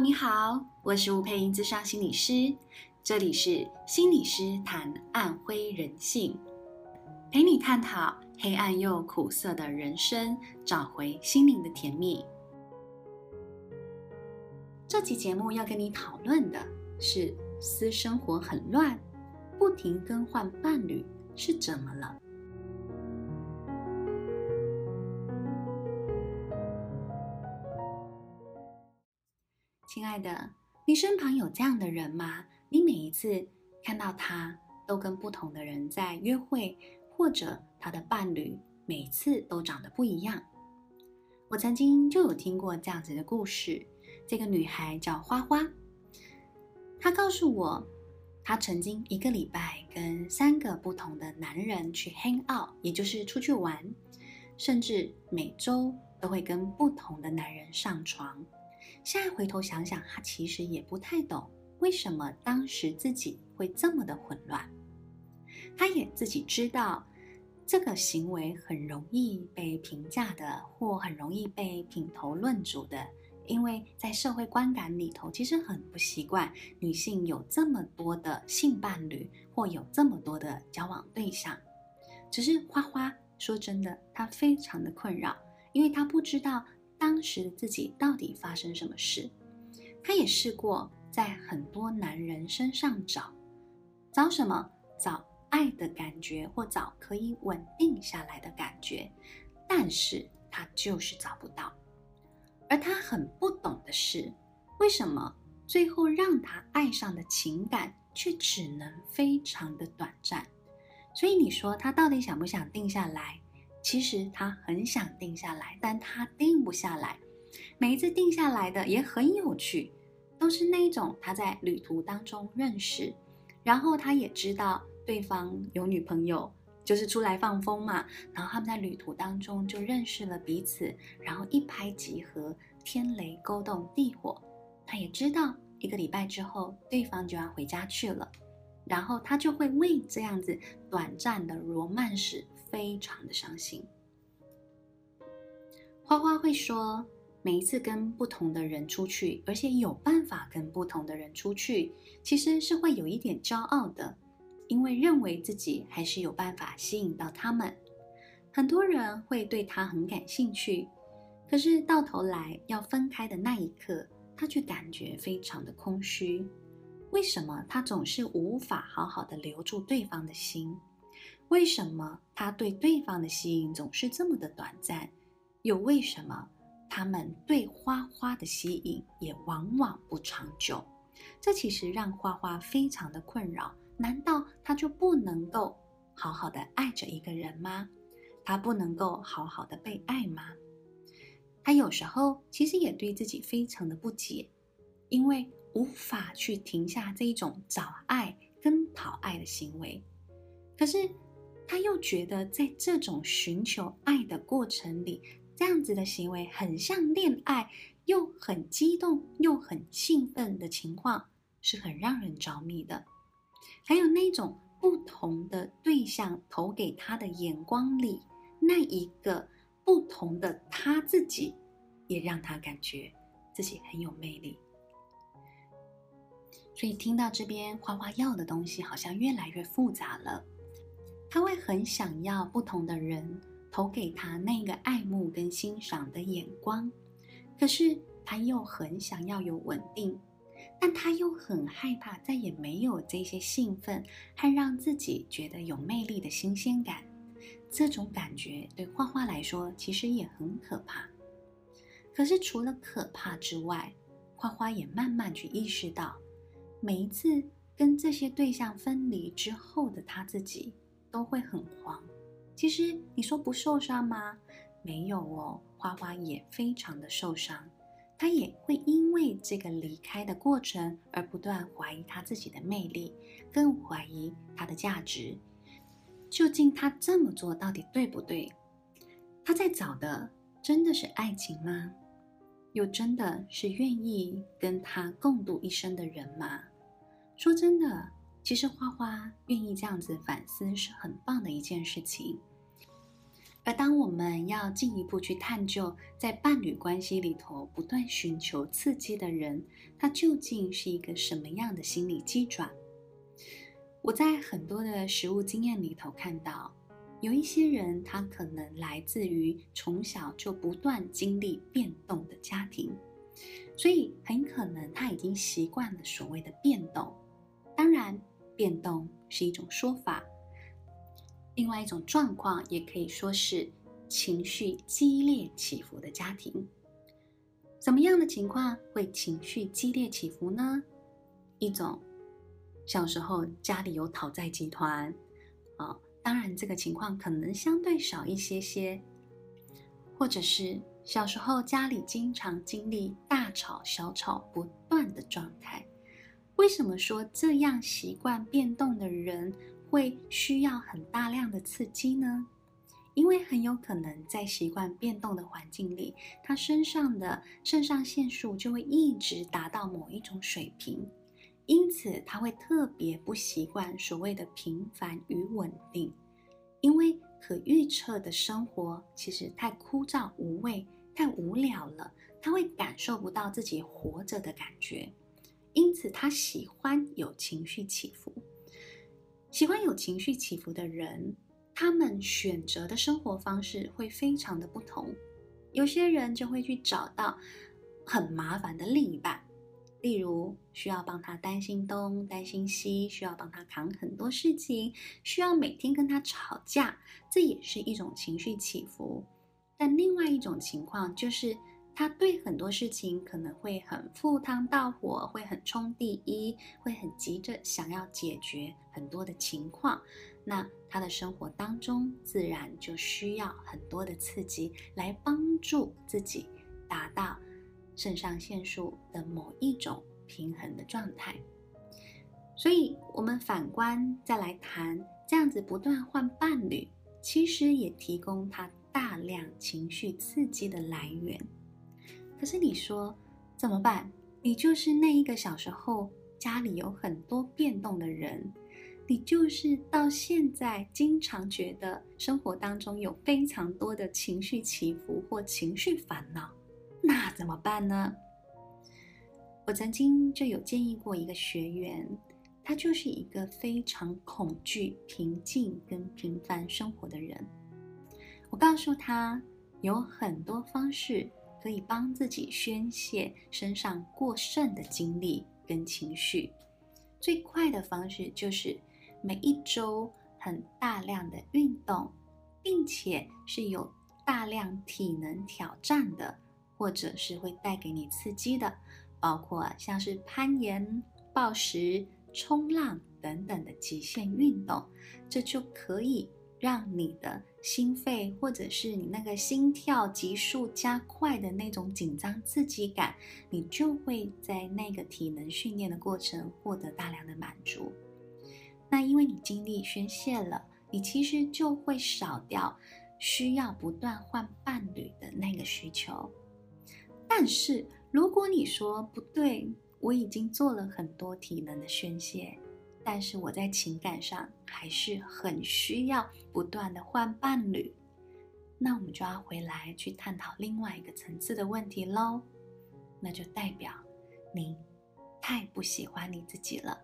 你好，我是吴佩英，咨商心理师，这里是心理师谈暗灰人性，陪你探讨黑暗又苦涩的人生，找回心灵的甜蜜。这期节目要跟你讨论的是私生活很乱，不停更换伴侣是怎么了？亲爱的，你身旁有这样的人吗？你每一次看到他都跟不同的人在约会，或者他的伴侣每次都长得不一样。我曾经就有听过这样子的故事。这个女孩叫花花，她告诉我，她曾经一个礼拜跟三个不同的男人去 hang out，也就是出去玩，甚至每周都会跟不同的男人上床。现在回头想想，他其实也不太懂为什么当时自己会这么的混乱。他也自己知道，这个行为很容易被评价的，或很容易被品头论足的，因为在社会观感里头，其实很不习惯女性有这么多的性伴侣，或有这么多的交往对象。只是花花说真的，她非常的困扰，因为她不知道。当时自己到底发生什么事？她也试过在很多男人身上找，找什么？找爱的感觉，或找可以稳定下来的感觉，但是她就是找不到。而她很不懂的是，为什么最后让她爱上的情感却只能非常的短暂？所以你说她到底想不想定下来？其实他很想定下来，但他定不下来。每一次定下来的也很有趣，都是那一种他在旅途当中认识，然后他也知道对方有女朋友，就是出来放风嘛。然后他们在旅途当中就认识了彼此，然后一拍即合，天雷勾动地火。他也知道一个礼拜之后对方就要回家去了，然后他就会为这样子短暂的罗曼史。非常的伤心。花花会说，每一次跟不同的人出去，而且有办法跟不同的人出去，其实是会有一点骄傲的，因为认为自己还是有办法吸引到他们。很多人会对他很感兴趣，可是到头来要分开的那一刻，他却感觉非常的空虚。为什么他总是无法好好的留住对方的心？为什么他对对方的吸引总是这么的短暂？又为什么他们对花花的吸引也往往不长久？这其实让花花非常的困扰。难道他就不能够好好的爱着一个人吗？他不能够好好的被爱吗？他有时候其实也对自己非常的不解，因为无法去停下这一种找爱跟讨爱的行为。可是。他又觉得，在这种寻求爱的过程里，这样子的行为很像恋爱，又很激动，又很兴奋的情况，是很让人着迷的。还有那种不同的对象投给他的眼光里，那一个不同的他自己，也让他感觉自己很有魅力。所以听到这边，花花要的东西好像越来越复杂了。他会很想要不同的人投给他那个爱慕跟欣赏的眼光，可是他又很想要有稳定，但他又很害怕再也没有这些兴奋和让自己觉得有魅力的新鲜感。这种感觉对花花来说其实也很可怕。可是除了可怕之外，花花也慢慢去意识到，每一次跟这些对象分离之后的他自己。都会很慌。其实你说不受伤吗？没有哦，花花也非常的受伤。她也会因为这个离开的过程而不断怀疑她自己的魅力，更怀疑她的价值。究竟她这么做到底对不对？她在找的真的是爱情吗？又真的是愿意跟他共度一生的人吗？说真的。其实花花愿意这样子反思是很棒的一件事情，而当我们要进一步去探究，在伴侣关系里头不断寻求刺激的人，他究竟是一个什么样的心理机转？我在很多的实务经验里头看到，有一些人他可能来自于从小就不断经历变动的家庭，所以很可能他已经习惯了所谓的变动。当然，变动是一种说法。另外一种状况，也可以说是情绪激烈起伏的家庭。怎么样的情况会情绪激烈起伏呢？一种小时候家里有讨债集团，啊，当然这个情况可能相对少一些些，或者是小时候家里经常经历大吵小吵不断的状态。为什么说这样习惯变动的人，会需要很大量的刺激呢？因为很有可能在习惯变动的环境里，他身上的肾上腺素就会一直达到某一种水平，因此他会特别不习惯所谓的平凡与稳定，因为可预测的生活其实太枯燥无味、太无聊了，他会感受不到自己活着的感觉，因此他喜欢有情绪起伏。喜欢有情绪起伏的人，他们选择的生活方式会非常的不同。有些人就会去找到很麻烦的另一半，例如需要帮他担心东担心西，需要帮他扛很多事情，需要每天跟他吵架，这也是一种情绪起伏。但另外一种情况就是。他对很多事情可能会很赴汤蹈火，会很冲第一，会很急着想要解决很多的情况。那他的生活当中自然就需要很多的刺激来帮助自己达到肾上腺素的某一种平衡的状态。所以，我们反观再来谈这样子不断换伴侣，其实也提供他大量情绪刺激的来源。可是你说怎么办？你就是那一个小时候家里有很多变动的人，你就是到现在经常觉得生活当中有非常多的情绪起伏或情绪烦恼，那怎么办呢？我曾经就有建议过一个学员，他就是一个非常恐惧平静跟平凡生活的人。我告诉他有很多方式。可以帮自己宣泄身上过剩的精力跟情绪，最快的方式就是每一周很大量的运动，并且是有大量体能挑战的，或者是会带给你刺激的，包括像是攀岩、暴食、冲浪等等的极限运动，这就可以让你的。心肺，或者是你那个心跳急速加快的那种紧张刺激感，你就会在那个体能训练的过程获得大量的满足。那因为你精力宣泄了，你其实就会少掉需要不断换伴侣的那个需求。但是如果你说不对，我已经做了很多体能的宣泄。但是我在情感上还是很需要不断的换伴侣，那我们就要回来去探讨另外一个层次的问题喽。那就代表你太不喜欢你自己了。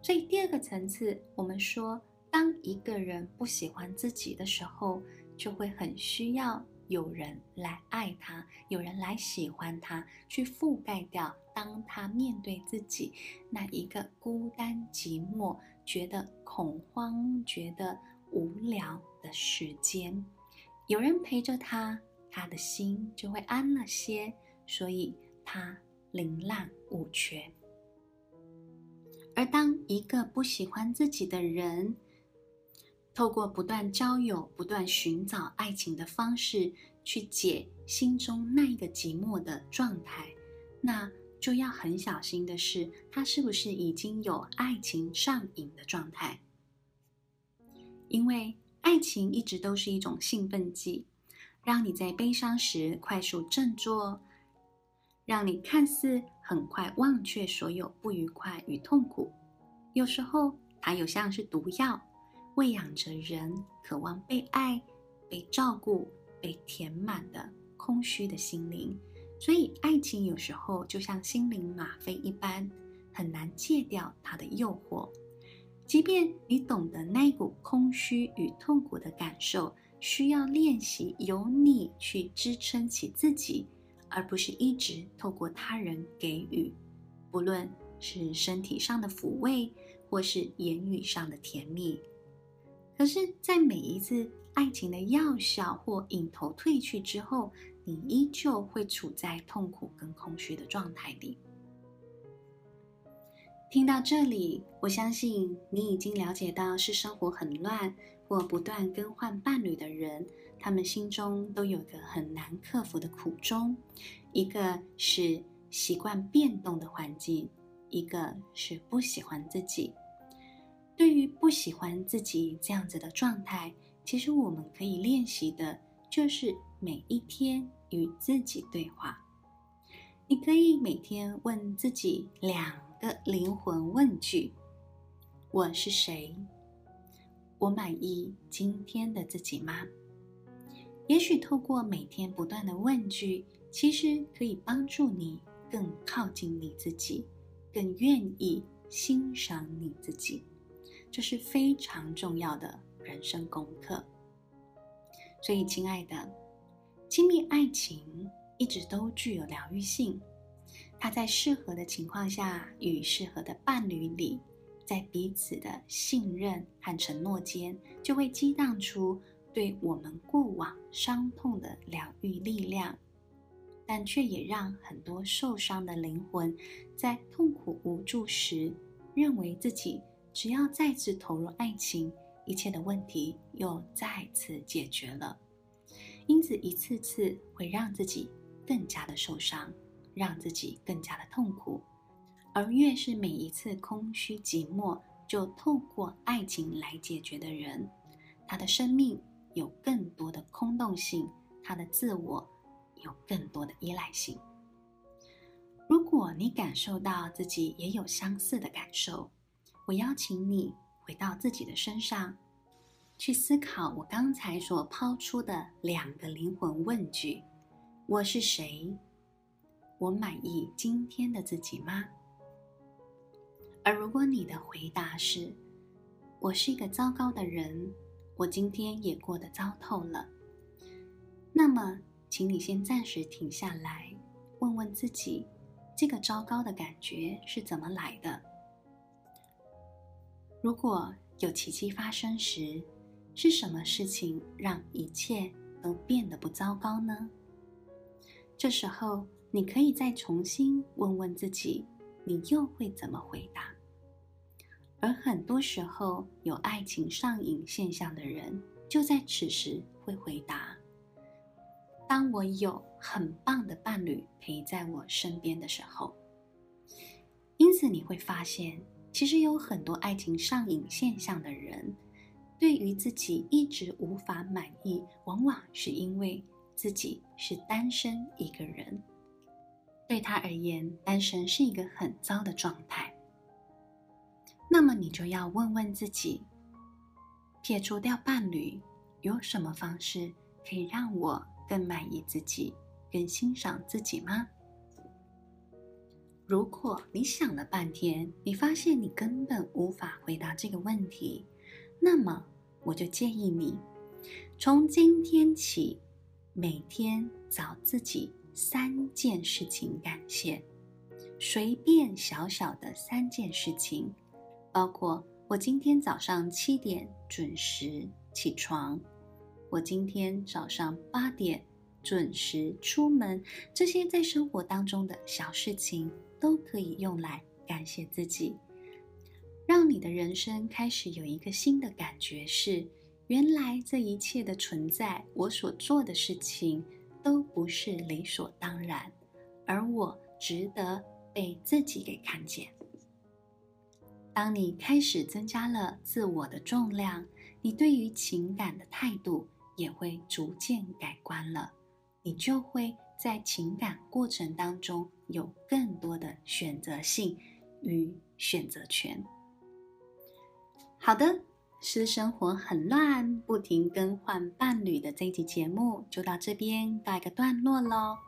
所以第二个层次，我们说，当一个人不喜欢自己的时候，就会很需要有人来爱他，有人来喜欢他，去覆盖掉。当他面对自己那一个孤单寂寞、觉得恐慌、觉得无聊的时间，有人陪着他，他的心就会安了些，所以他宁滥勿缺。而当一个不喜欢自己的人，透过不断交友、不断寻找爱情的方式去解心中那一个寂寞的状态，那。就要很小心的是，他是不是已经有爱情上瘾的状态？因为爱情一直都是一种兴奋剂，让你在悲伤时快速振作，让你看似很快忘却所有不愉快与痛苦。有时候，它又像是毒药，喂养着人渴望被爱、被照顾、被填满的空虚的心灵。所以，爱情有时候就像心灵吗啡一般，很难戒掉它的诱惑。即便你懂得那股空虚与痛苦的感受，需要练习由你去支撑起自己，而不是一直透过他人给予，不论是身体上的抚慰，或是言语上的甜蜜。可是，在每一次爱情的药效或瘾头褪去之后，你依旧会处在痛苦跟空虚的状态里。听到这里，我相信你已经了解到，是生活很乱或不断更换伴侣的人，他们心中都有个很难克服的苦衷，一个是习惯变动的环境，一个是不喜欢自己。对于不喜欢自己这样子的状态，其实我们可以练习的就是每一天。与自己对话，你可以每天问自己两个灵魂问句：我是谁？我满意今天的自己吗？也许透过每天不断的问句，其实可以帮助你更靠近你自己，更愿意欣赏你自己。这是非常重要的人生功课。所以，亲爱的。亲密爱情一直都具有疗愈性，它在适合的情况下与适合的伴侣里，在彼此的信任和承诺间，就会激荡出对我们过往伤痛的疗愈力量，但却也让很多受伤的灵魂在痛苦无助时，认为自己只要再次投入爱情，一切的问题又再次解决了。因此，一次次会让自己更加的受伤，让自己更加的痛苦。而越是每一次空虚寂寞，就透过爱情来解决的人，他的生命有更多的空洞性，他的自我有更多的依赖性。如果你感受到自己也有相似的感受，我邀请你回到自己的身上。去思考我刚才所抛出的两个灵魂问句：我是谁？我满意今天的自己吗？而如果你的回答是“我是一个糟糕的人，我今天也过得糟透了”，那么，请你先暂时停下来，问问自己：这个糟糕的感觉是怎么来的？如果有奇迹发生时，是什么事情让一切都变得不糟糕呢？这时候，你可以再重新问问自己，你又会怎么回答？而很多时候，有爱情上瘾现象的人，就在此时会回答：当我有很棒的伴侣陪在我身边的时候。因此，你会发现，其实有很多爱情上瘾现象的人。对于自己一直无法满意，往往是因为自己是单身一个人。对他而言，单身是一个很糟的状态。那么你就要问问自己：撇除掉伴侣，有什么方式可以让我更满意自己、更欣赏自己吗？如果你想了半天，你发现你根本无法回答这个问题。那么，我就建议你，从今天起，每天找自己三件事情感谢，随便小小的三件事情，包括我今天早上七点准时起床，我今天早上八点准时出门，这些在生活当中的小事情都可以用来感谢自己。让你的人生开始有一个新的感觉是，原来这一切的存在，我所做的事情都不是理所当然，而我值得被自己给看见。当你开始增加了自我的重量，你对于情感的态度也会逐渐改观了，你就会在情感过程当中有更多的选择性与选择权。好的，私生活很乱，不停更换伴侣的这一集节目就到这边告一个段落喽。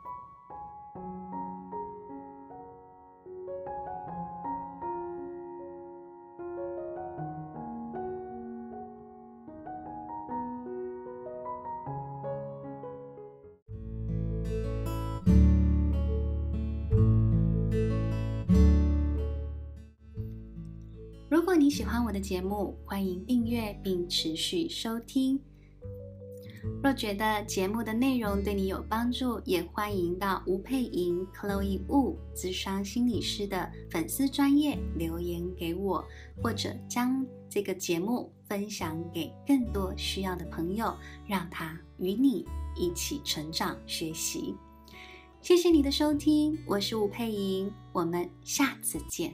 喜欢我的节目，欢迎订阅并持续收听。若觉得节目的内容对你有帮助，也欢迎到吴佩莹 Chloe Wu 资商心理师的粉丝专业留言给我，或者将这个节目分享给更多需要的朋友，让他与你一起成长学习。谢谢你的收听，我是吴佩莹，我们下次见。